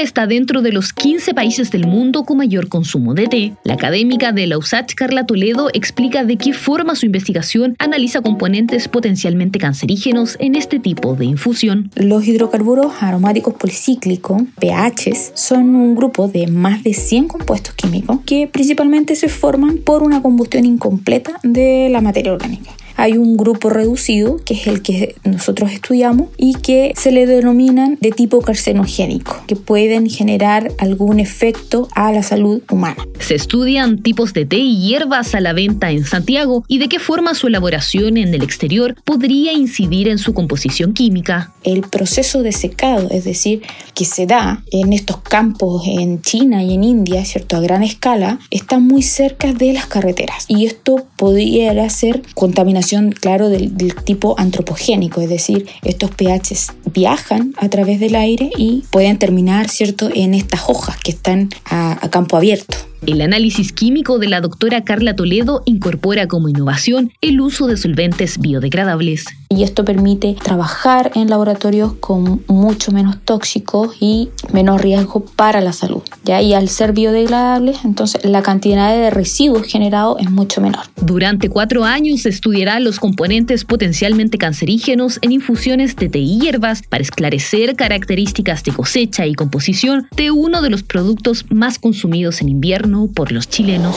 está dentro de los 15 países del mundo con mayor consumo de té. La académica de la USACH, Carla Toledo, explica de qué forma su investigación analiza componentes potencialmente cancerígenos en este tipo de infusión. Los hidrocarburos aromáticos policíclicos, pHs, son un grupo de más de 100 compuestos químicos que principalmente se forman por una combustión incompleta de la materia orgánica hay un grupo reducido, que es el que nosotros estudiamos, y que se le denominan de tipo carcinogénico, que pueden generar algún efecto a la salud humana. Se estudian tipos de té y hierbas a la venta en Santiago y de qué forma su elaboración en el exterior podría incidir en su composición química. El proceso de secado, es decir, que se da en estos campos en China y en India, ¿cierto? A gran escala, está muy cerca de las carreteras y esto podría ser contaminación claro, del, tipo antropogénico, es decir, estos pHs viajan a través del aire y pueden terminar, ¿cierto?, en estas hojas que están a campo abierto. El análisis químico de la doctora Carla Toledo incorpora como innovación el uso de solventes biodegradables. Y esto permite trabajar en laboratorios con mucho menos tóxicos y menos riesgo para la salud. ¿ya? Y al ser biodegradables, entonces la cantidad de residuos generados es mucho menor. Durante cuatro años se estudiará los componentes potencialmente cancerígenos en infusiones de té y hierbas para esclarecer características de cosecha y composición de uno de los productos más consumidos en invierno por los chilenos.